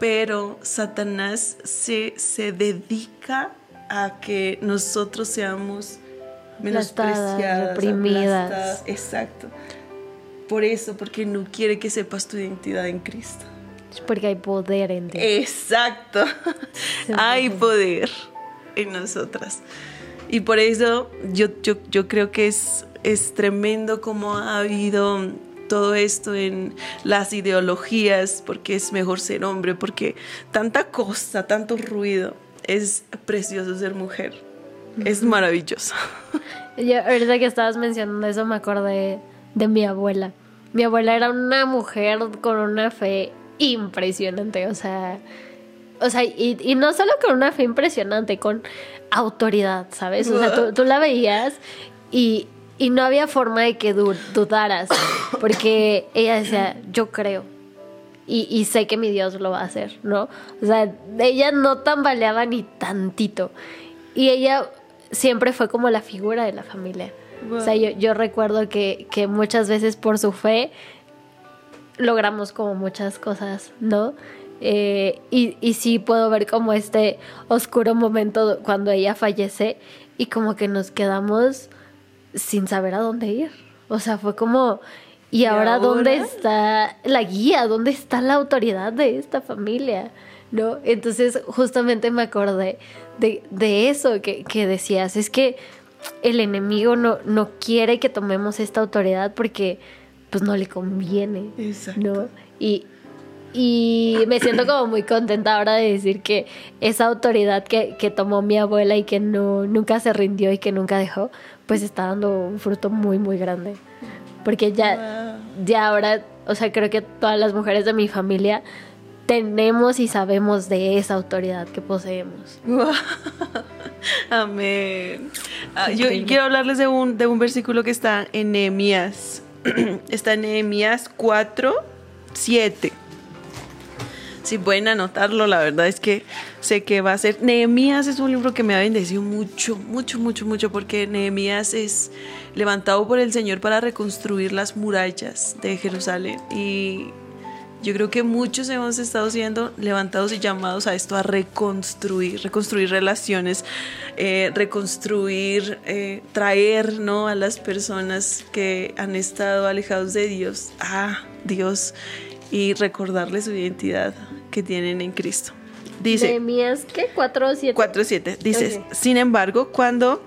Pero Satanás se, se dedica a que nosotros seamos menospreciadas, reprimidas. aplastadas. Exacto. Por eso, porque no quiere que sepas tu identidad en Cristo. Es porque hay poder en ti. Exacto. Hay poder en nosotras. Y por eso yo, yo, yo creo que es, es tremendo cómo ha habido todo esto en las ideologías, porque es mejor ser hombre, porque tanta cosa, tanto ruido. Es precioso ser mujer. Es maravilloso. Yo, ahorita que estabas mencionando eso me acordé de mi abuela. Mi abuela era una mujer con una fe impresionante, o sea, o sea, y, no solo con una fe impresionante, con autoridad, ¿sabes? O sea, tú, la veías y, y no había forma de que du- dudaras, porque ella decía, yo creo. Y, y sé que mi Dios lo va a hacer, ¿no? O sea, ella no tambaleaba ni tantito. Y ella siempre fue como la figura de la familia. O sea, yo, yo recuerdo que, que muchas veces por su fe logramos como muchas cosas, ¿no? Eh, y, y sí puedo ver como este oscuro momento cuando ella fallece y como que nos quedamos sin saber a dónde ir. O sea, fue como, ¿y, ahora, dónde ahora? está la guía? ¿Dónde está la autoridad de esta familia? ¿No? Entonces justamente me acordé de, de eso que, que decías, es que el enemigo no, no quiere que tomemos esta autoridad porque pues no le conviene. Exacto. ¿no? Y, y me siento como muy contenta ahora de decir que esa autoridad que, que tomó mi abuela y que no, nunca se rindió y que nunca dejó, pues está dando un fruto muy, muy grande. Porque ya, ya ahora, o sea, creo que todas las mujeres de mi familia tenemos y sabemos de esa autoridad que poseemos. Amén. Ah, yo quiero hablarles de un, de un versículo que está en Nehemías. está en Nehemías 4, 7. Si pueden anotarlo, la verdad es que sé que va a ser. Nehemías es un libro que me ha bendecido mucho, mucho, mucho, mucho, porque Nehemías es levantado por el Señor para reconstruir las murallas de Jerusalén. Y yo creo que muchos hemos estado siendo levantados y llamados a esto, a reconstruir, reconstruir relaciones, eh, reconstruir, eh, traer ¿no? a las personas que han estado alejados de Dios a Dios y recordarles su identidad que tienen en Cristo. Dice, Nehemías, ¿qué? ¿Cuatro o siete? 4.7. Dice, Ok. sin embargo, cuando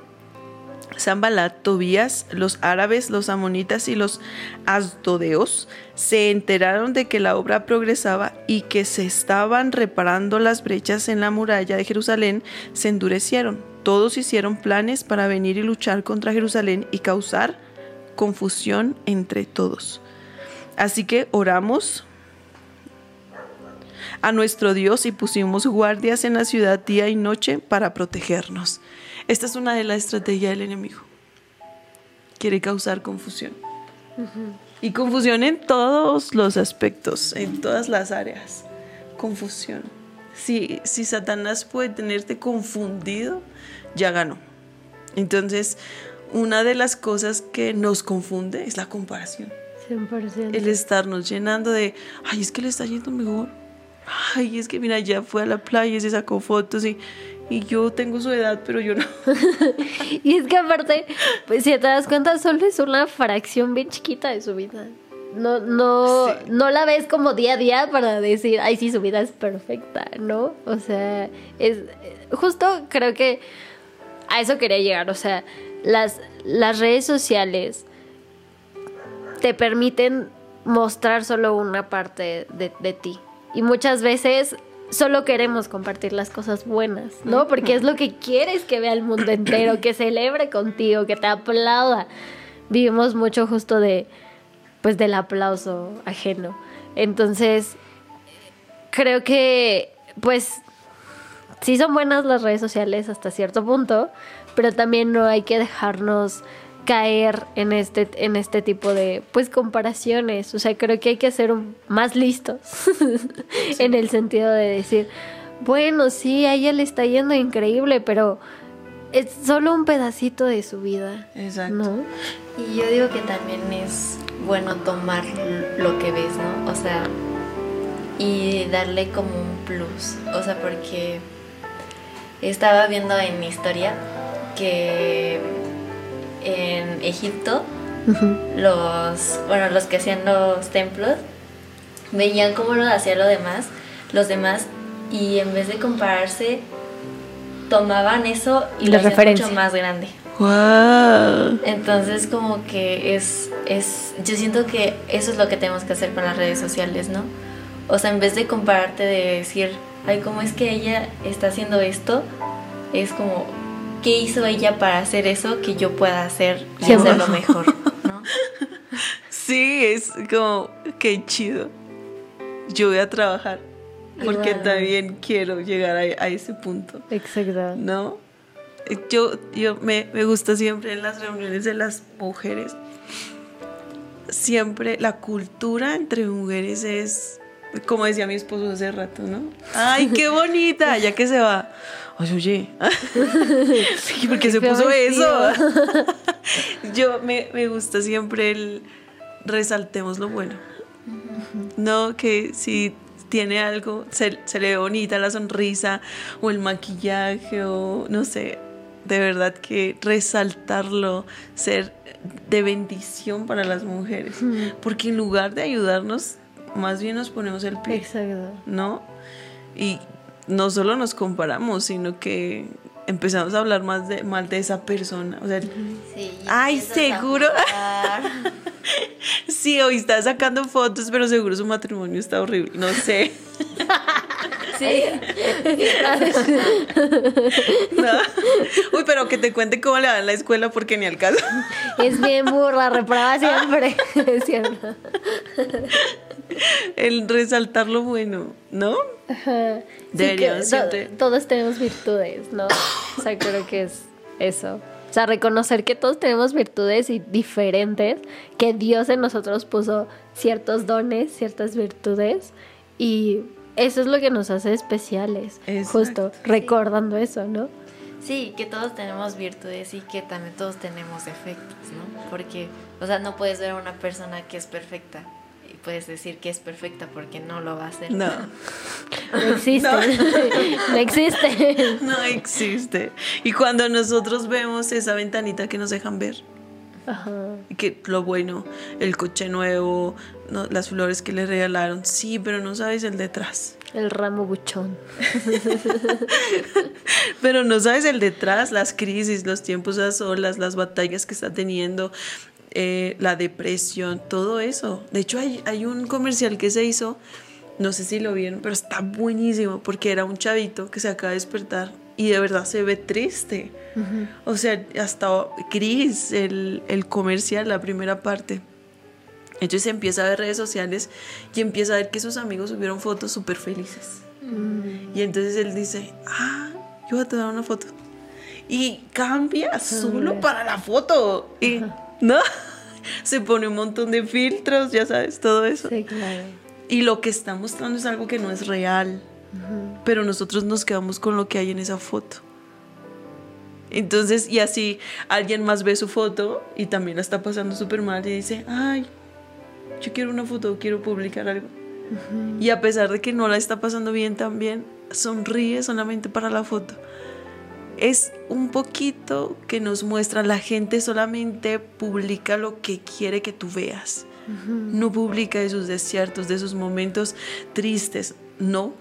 Zambalat, Tobías, los árabes, los amonitas y los asdodeos se enteraron de que la obra progresaba y que se estaban reparando las brechas en la muralla de Jerusalén, se endurecieron. Todos hicieron planes para venir y luchar contra Jerusalén y causar confusión entre todos. Así que oramos a nuestro Dios y pusimos guardias en la ciudad día y noche para protegernos. Esta es una de las estrategias del enemigo. Quiere causar confusión. Y confusión en todos los aspectos, en todas las áreas. Confusión. Si, si Satanás puede tenerte confundido, ya ganó. Entonces, una de las cosas que nos confunde es la comparación. 100%. El estarnos llenando de, ay, es que le está yendo mejor. Ay, es que mira, ya fue a la playa y se sacó fotos y, y yo tengo su edad, pero yo no. Y es que aparte, pues si te das cuenta, solo es una fracción bien chiquita de su vida. No, no, Sí. no la ves como día a día para decir, ay, sí, su vida es perfecta, ¿no? O sea, es justo creo que a eso quería llegar. O sea, las, las redes sociales te permiten mostrar solo una parte de, de ti. Y muchas veces solo queremos compartir las cosas buenas, ¿no? Porque es lo que quieres que vea el mundo entero, que celebre contigo, que te aplauda. Vivimos mucho justo de, pues, del aplauso ajeno. Entonces, creo que, pues, sí son buenas las redes sociales hasta cierto punto, pero también no hay que dejarnos caer en este, en este tipo de pues comparaciones. O sea, creo que hay que ser más listos en el sentido de decir, bueno, sí, a ella le está yendo increíble, pero es solo un pedacito de su vida. Exacto. ¿No? Y yo digo que también es bueno tomar lo que ves, ¿no? O sea, y darle como un plus. O sea, porque estaba viendo en mi historia que en Egipto los, bueno, los que hacían los templos veían cómo lo hacían lo demás, los demás y en vez de compararse tomaban eso y lo hacían mucho más grande. Entonces como que es, es, yo siento que eso es lo que tenemos que hacer con las redes sociales, ¿no? O sea, en vez de compararte de decir, ay, ¿cómo es que ella está haciendo esto? Es como, ¿qué hizo ella para hacer eso que yo pueda hacer y hacerlo mejor? ¿no? Sí, es como, qué chido. Yo voy a trabajar porque Igual. también quiero llegar a, a ese punto, Exacto. ¿no? Yo, yo me, me gusta siempre en las reuniones de las mujeres, siempre la cultura entre mujeres es, como decía mi esposo hace rato, ¿no? ¡Ay, qué bonita! Ya que se va. Ay, oye, ¿y ¿por qué se puso eso? Yo me, me gusta siempre el resaltemos lo bueno. No, que si tiene algo, se, se le ve bonita la sonrisa o el maquillaje o no sé, de verdad que resaltarlo, ser de bendición para las mujeres. Porque en lugar de ayudarnos, más bien nos ponemos el pie. Exacto. ¿no? Y no solo nos comparamos, sino que empezamos a hablar más de, mal de esa persona. O sea, Sí, Ay, seguro. sí, hoy está sacando fotos, pero seguro su matrimonio está horrible. No sé. Sí. No. Uy, pero que te cuente cómo le va en la escuela porque ni al caso. Es bien burla, reprobada siempre. es cierto. El resaltar lo bueno, ¿no? Ajá. Sí, Deberíamos que to- siempre- todos tenemos virtudes, ¿no? O sea, creo que es eso. O sea, reconocer que todos tenemos virtudes y diferentes, que Dios en nosotros puso ciertos dones, ciertas virtudes, y eso es lo que nos hace especiales. Exacto. Justo, recordando eso, ¿no? Sí, que todos tenemos virtudes y que también todos tenemos defectos, ¿no? Porque, o sea, no puedes ver a una persona que es perfecta puedes decir que es perfecta porque no lo va a hacer. No, No existe. No, existe. no existe. Y cuando nosotros vemos esa ventanita que nos dejan ver, Ajá. Que lo bueno, el coche nuevo, no, las flores que le regalaron, sí, pero no sabes el detrás. El ramo buchón. Pero no sabes el detrás, las crisis, los tiempos a solas, las batallas que está teniendo, eh, la depresión, todo eso. De hecho, hay, hay un comercial que se hizo, no sé si lo vieron, pero está buenísimo porque era un chavito que se acaba de despertar y de verdad se ve triste. O sea, hasta gris el, el comercial, la primera parte. Entonces empieza a ver redes sociales y empieza a ver que sus amigos subieron fotos súper felices. Y entonces él dice, ah, yo voy a tomar una foto. Y cambia solo para la foto. Y, ¿no? Se pone un montón de filtros, ya sabes, todo eso. Sí, claro. Y lo que está mostrando es algo que no es real. Pero nosotros nos quedamos con lo que hay en esa foto. Entonces, y así alguien más ve su foto y también la está pasando súper mal y dice, ay, yo quiero una foto, quiero publicar algo. Y a pesar de que no la está pasando bien también, sonríe solamente para la foto. Es un poquito que nos muestra, la gente solamente publica lo que quiere que tú veas. No publica de sus desiertos, de sus momentos tristes. No,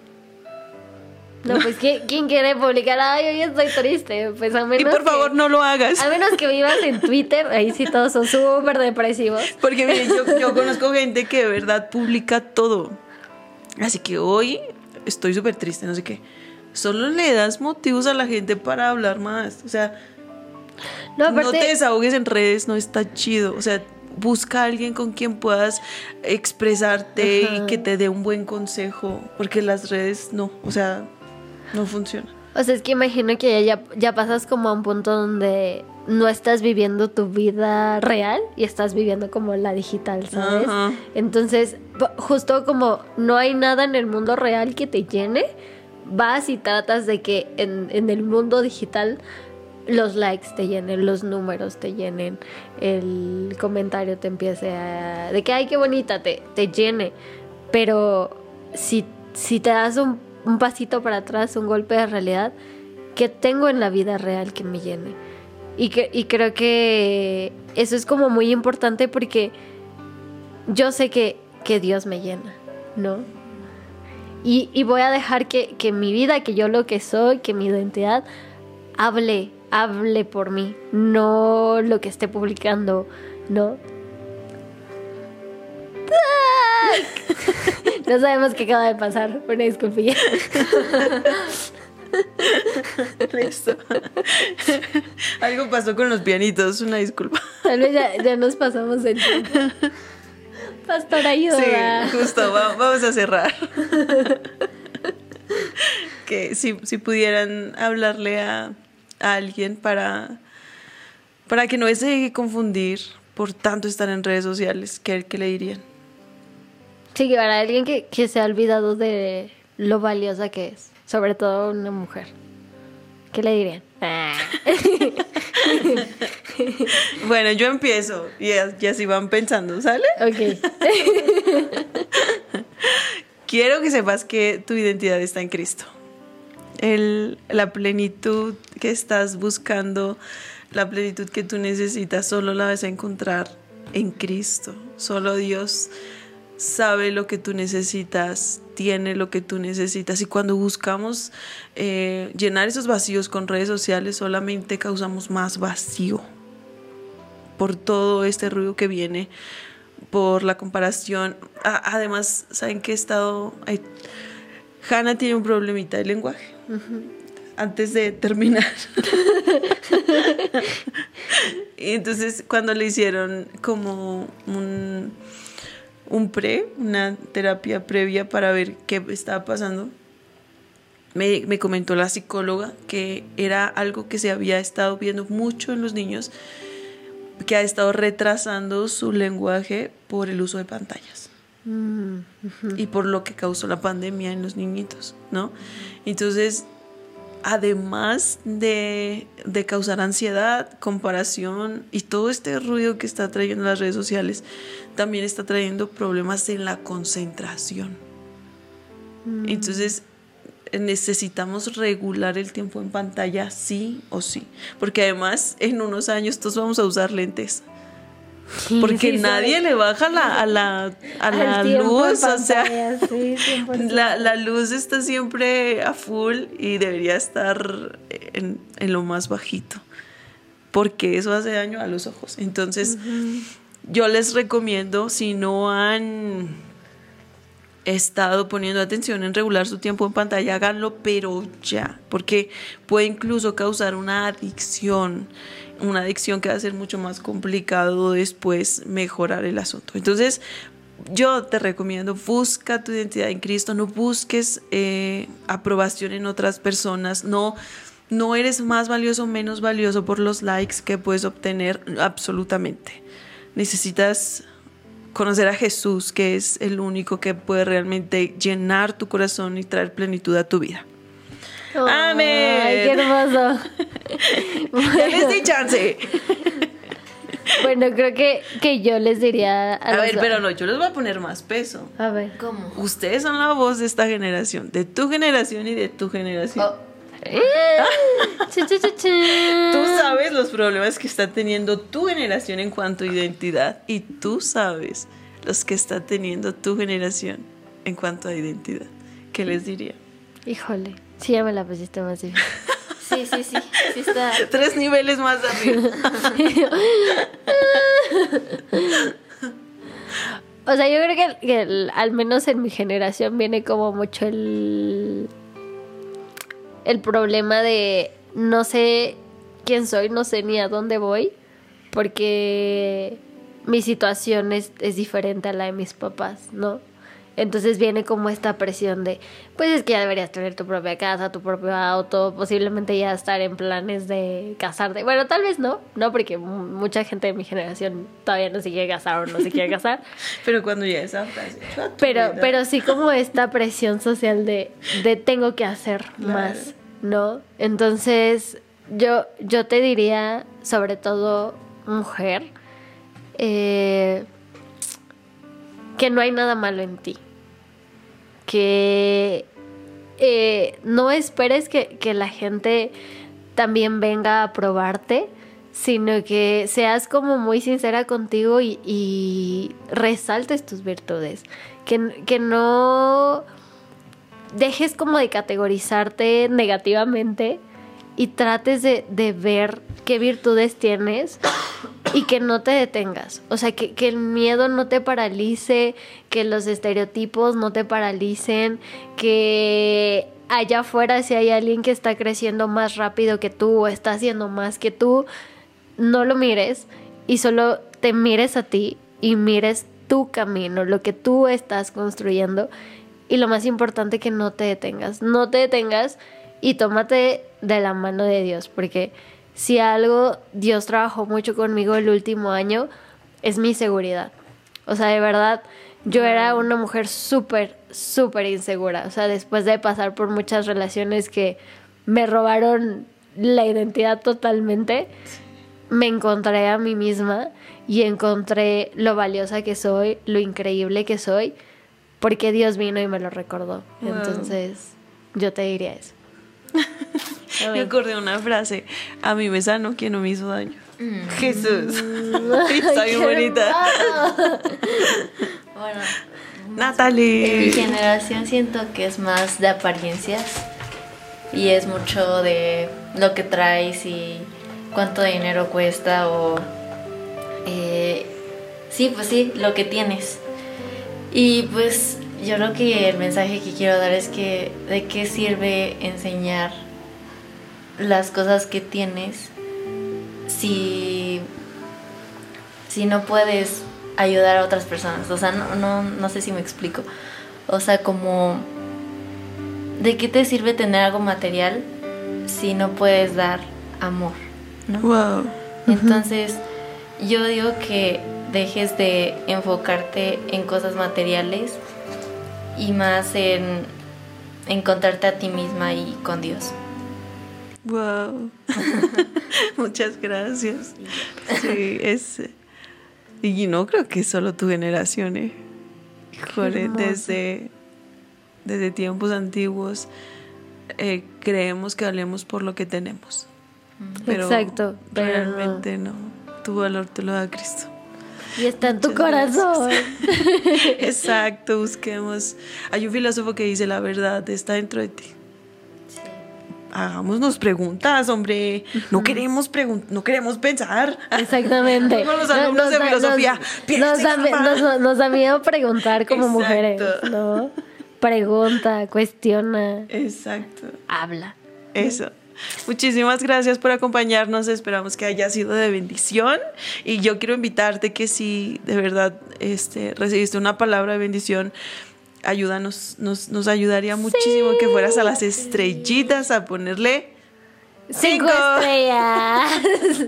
No, pues ¿quién, quién quiere publicar? Ay, hoy estoy triste. Pues a menos y por que- favor no lo hagas. A menos que vivas en Twitter, ahí sí todos son súper depresivos. Porque miren, yo, yo conozco gente que de verdad publica todo. Así que hoy estoy súper triste, no sé qué. Solo le das motivos a la gente para hablar más. O sea, No, te desahogues en redes, no está chido. O sea, busca a alguien con quien puedas expresarte Ajá. y que te dé un buen consejo. Porque las redes no, o sea, no funciona. o sea, es que imagino que ya, ya pasas como a un punto donde no estás viviendo tu vida real y estás viviendo como la digital, ¿sabes? Ajá. Entonces, justo como no hay nada en el mundo real que te llene, vas y tratas de que en, en el mundo digital los likes te llenen, los números te llenen, el comentario te empiece a... de que, ay, qué bonita, te, te llene. Pero si, si te das un, un pasito para atrás, un golpe de realidad, ¿qué tengo en la vida real que me llene? Y, que, y creo que eso es como muy importante porque yo sé que, que Dios me llena, ¿no? Y, y voy a dejar que, que mi vida, que yo lo que soy, que mi identidad, hable, hable por mí, no lo que esté publicando, ¿no? No sabemos qué acaba de pasar, una disculpilla. Listo. Algo pasó con los pianitos, una disculpa. Tal vez ya, ya nos pasamos el tiempo. Pastor, ayuda. Sí, justo, va- vamos a cerrar. que si, si pudieran hablarle a, a alguien para, para que no se deje confundir por tanto estar en redes sociales, ¿qué, qué le dirían? Sí, que para alguien que, que se ha olvidado de lo valiosa que es, sobre todo una mujer. ¿Qué le dirían? Bueno, yo empiezo y, y así van pensando, ¿sale? ok. Quiero que sepas que tu identidad está en Cristo. El- la plenitud que estás buscando, la plenitud que tú necesitas, solo la vas a encontrar en Cristo. Solo Dios sabe lo que tú necesitas, tiene lo que tú necesitas. Y cuando buscamos eh, llenar esos vacíos con redes sociales, solamente causamos más vacío por todo este ruido que viene, por la comparación. A- además, ¿saben qué he estado? ay, Hannah tiene un problemita de lenguaje. Antes de terminar. y entonces, cuando le hicieron como un, un pre, una terapia previa para ver qué estaba pasando, me, me comentó la psicóloga que era algo que se había estado viendo mucho en los niños que ha estado retrasando su lenguaje por el uso de pantallas Mm, y por lo que causó la pandemia en los niñitos, ¿no? Entonces, además de, de causar ansiedad, comparación y todo este ruido que está trayendo las redes sociales, también está trayendo problemas en la concentración. Entonces, necesitamos regular el tiempo en pantalla sí o sí, porque además en unos años todos vamos a usar lentes. Sí, Porque sí, nadie le baja la, a la, a la luz, o sea, pantalla, sí, 100%. la, la luz está siempre a full y debería estar en, en lo más bajito, porque eso hace daño a los ojos. Entonces, yo les recomiendo, si no han estado poniendo atención en regular su tiempo en pantalla, háganlo, pero ya, porque puede incluso causar una adicción, una adicción que va a ser mucho más complicado después mejorar el asunto. Entonces, yo te recomiendo, busca tu identidad en Cristo, no busques eh, aprobación en otras personas, no, no eres más valioso o menos valioso por los likes que puedes obtener, absolutamente. Necesitas conocer a Jesús, que es el único que puede realmente llenar tu corazón y traer plenitud a tu vida. Amén. Ay, qué hermoso. Ya les di chance. Bueno, creo que, que yo les diría a, A ver, pero no, yo les voy a poner más peso. A ver. ¿Cómo? Ustedes son la voz de esta generación, de tu generación y de tu generación. Oh, Tú sabes los problemas que está teniendo tu generación en cuanto a identidad y tú sabes los que está teniendo tu generación en cuanto a identidad. ¿Qué les diría? Híjole, sí, ya me la pusiste más difícil. sí, sí, sí. Sí está. Tres niveles más arriba. O sea, yo creo que, que el- al menos en mi generación viene como mucho el, el problema de no sé quién soy, no sé ni a dónde voy, porque mi situación es, es diferente a la de mis papás, ¿no? Entonces viene como esta presión de, pues es que ya deberías tener tu propia casa, tu propio auto, posiblemente ya estar en planes de casarte. Bueno, tal vez no, no, porque mu- mucha gente de mi generación todavía no se quiere casar o no se quiere casar. Pero cuando ya tu Pero, pero sí como esta presión social de, de tengo que hacer más, ¿no? Entonces, yo, yo te diría, sobre todo mujer, eh, que no hay nada malo en ti. Que eh, no esperes que, que la gente también venga a probarte, sino que seas como muy sincera contigo y, y resaltes tus virtudes. Que, que no dejes como de categorizarte negativamente y trates de, de ver qué virtudes tienes y que no te detengas. O sea, que, que el miedo no te paralice, que los estereotipos no te paralicen, que allá afuera si hay alguien que está creciendo más rápido que tú o está haciendo más que tú, no lo mires y solo te mires a ti y mires tu camino, lo que tú estás construyendo y lo más importante que no te detengas, no te detengas y tómate de la mano de Dios, porque si algo Dios trabajó mucho conmigo el último año es mi seguridad. O sea, de verdad, yo era una mujer súper, súper insegura. O sea, después de pasar por muchas relaciones que me robaron la identidad totalmente, me encontré a mí misma y encontré lo valiosa que soy, lo increíble que soy, porque Dios vino y me lo recordó. Wow. Entonces, yo te diría eso. Me acordé de una frase. A mí me sanó quien no me hizo daño. Jesús. Está bien bonita. Bueno, en mi Natalie. generación siento que es más de apariencias y es mucho de lo que traes y cuánto dinero cuesta o eh, sí, pues sí, lo que tienes. Y pues yo creo que el mensaje que quiero dar es que de qué sirve enseñar las cosas que tienes si si no puedes ayudar a otras personas. O sea, no, no, no sé si me explico. O sea, como, ¿de qué te sirve tener algo material si no puedes dar amor? ¿no? Wow. Entonces, yo digo que dejes de enfocarte en cosas materiales y más en encontrarte a ti misma y con Dios. Wow. Muchas gracias. Sí, es. Y no creo que solo tu generación, ¿eh? Híjole, desde, desde tiempos antiguos eh, creemos que valemos por lo que tenemos. Pero Exacto, pero realmente no. Tu valor te lo da Cristo. Y está en tu Muchas corazón. Exacto, busquemos. Hay un filósofo que dice la verdad está dentro de ti. hagámonos preguntas, hombre. No queremos no queremos pensar. Exactamente. Como los alumnos de da- filosofía. Nos, nos da, nos- nos da miedo preguntar como Exacto. mujeres, ¿no? Pregunta, cuestiona, Exacto. habla. Eso. Muchísimas gracias por acompañarnos. Esperamos que haya sido de bendición. Y yo quiero invitarte que si de verdad este, recibiste una palabra de bendición, ayúdanos, nos, nos ayudaría muchísimo que fueras a las estrellitas a ponerle Cinco, estrellas.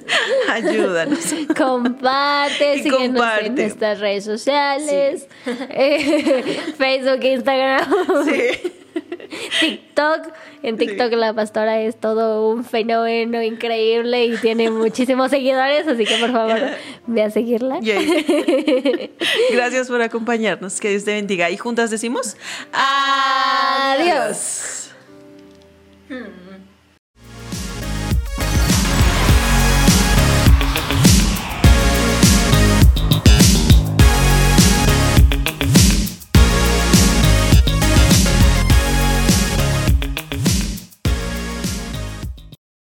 ayúdanos. Comparte, Y síguenos en comparte. nuestras redes sociales. Eh, Facebook, Instagram, Sí. TikTok. En TikTok la pastora es todo un fenómeno increíble y tiene muchísimos seguidores, así que por favor ve a seguirla. Yay. Gracias por acompañarnos. Que Dios te bendiga. Y juntas decimos Adiós.